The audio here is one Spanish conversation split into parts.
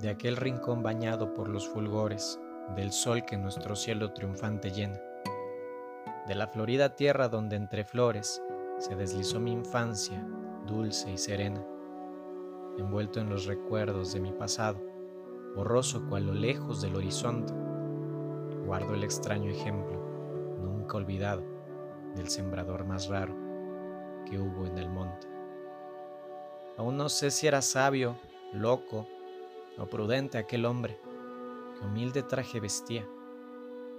de aquel rincón bañado por los fulgores del sol que nuestro cielo triunfante llena, de la florida tierra donde entre flores se deslizó mi infancia dulce y serena, envuelto en los recuerdos de mi pasado, borroso cual lo lejos del horizonte, guardo el extraño ejemplo, nunca olvidado, del sembrador más raro que hubo en el monte. Aún no sé si era sabio, loco o prudente aquel hombre que humilde traje vestía.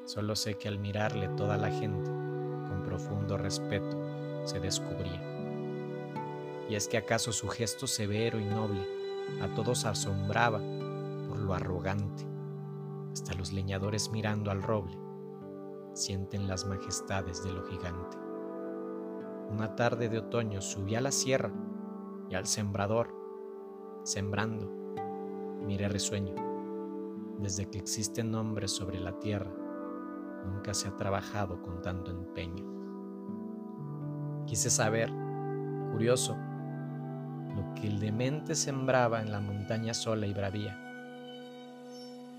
Solo sé que al mirarle toda la gente, con profundo respeto, se descubría. Y es que acaso su gesto severo y noble a todos asombraba por lo arrogante. Hasta los leñadores mirando al roble sienten las majestades de lo gigante. Una tarde de otoño subí a la sierra y al sembrador, sembrando, miré risueño. Desde que existen hombres sobre la tierra, nunca se ha trabajado con tanto empeño. Quise saber, curioso, lo que el demente sembraba en la montaña sola y bravía.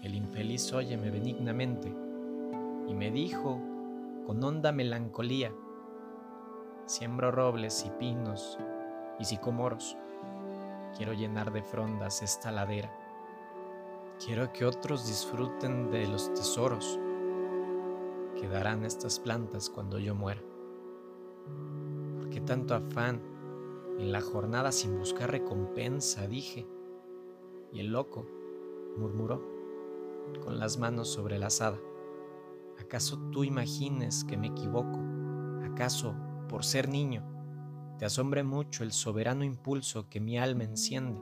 El infeliz óyeme benignamente y me dijo con honda melancolía, siembro robles y pinos y sicomoros, quiero llenar de frondas esta ladera, quiero que otros disfruten de los tesoros que darán estas plantas cuando yo muera. ¿Por qué tanto afán en la jornada sin buscar recompensa? dije, y el loco murmuró con las manos sobre la asada. ¿Acaso tú imagines que me equivoco? ¿Acaso, por ser niño, te asombre mucho el soberano impulso que mi alma enciende?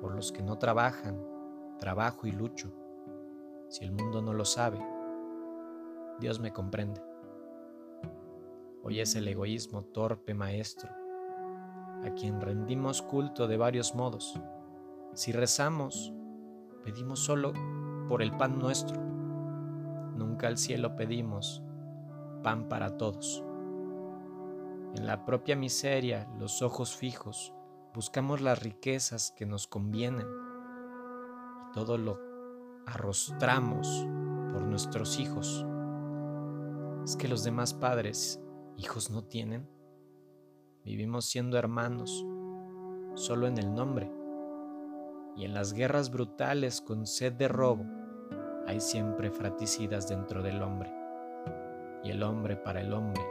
Por los que no trabajan, trabajo y lucho. Si el mundo no lo sabe, Dios me comprende. Hoy es el egoísmo torpe maestro, a quien rendimos culto de varios modos. Si rezamos, pedimos solo por el pan nuestro Nunca al cielo pedimos pan para todos. En la propia miseria, los ojos fijos, buscamos las riquezas que nos convienen todo lo arrostramos por nuestros hijos. Es que los demás padres hijos no tienen. Vivimos siendo hermanos solo en el nombre y en las guerras brutales con sed de robo hay siempre fraticidas dentro del hombre, y el hombre para el hombre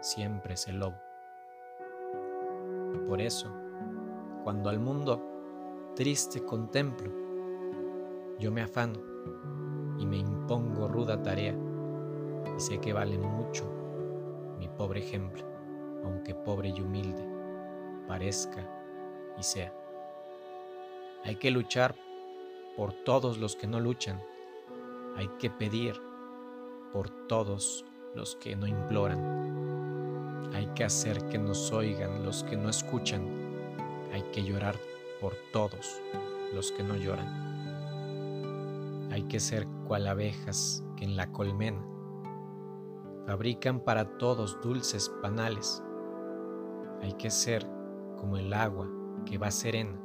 siempre es el lobo. Por eso, cuando al mundo triste contemplo, yo me afano y me impongo ruda tarea, y sé que vale mucho mi pobre ejemplo, aunque pobre y humilde parezca y sea. Hay que luchar por todos los que no luchan hay que pedir por todos los que no imploran. Hay que hacer que nos oigan los que no escuchan. Hay que llorar por todos los que no lloran. Hay que ser cual abejas que en la colmena fabrican para todos dulces panales. Hay que ser como el agua que va serena,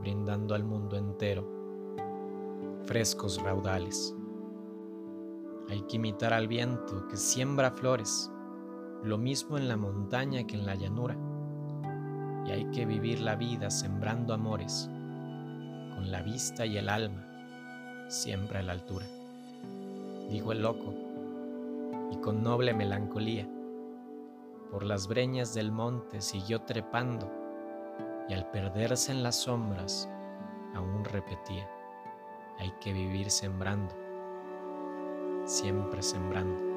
brindando al mundo entero frescos raudales. Hay que imitar al viento que siembra flores, lo mismo en la montaña que en la llanura. Y hay que vivir la vida sembrando amores, con la vista y el alma, siempre a la altura. Dijo el loco, y con noble melancolía, por las breñas del monte siguió trepando, y al perderse en las sombras, aún repetía, hay que vivir sembrando siempre sembrando.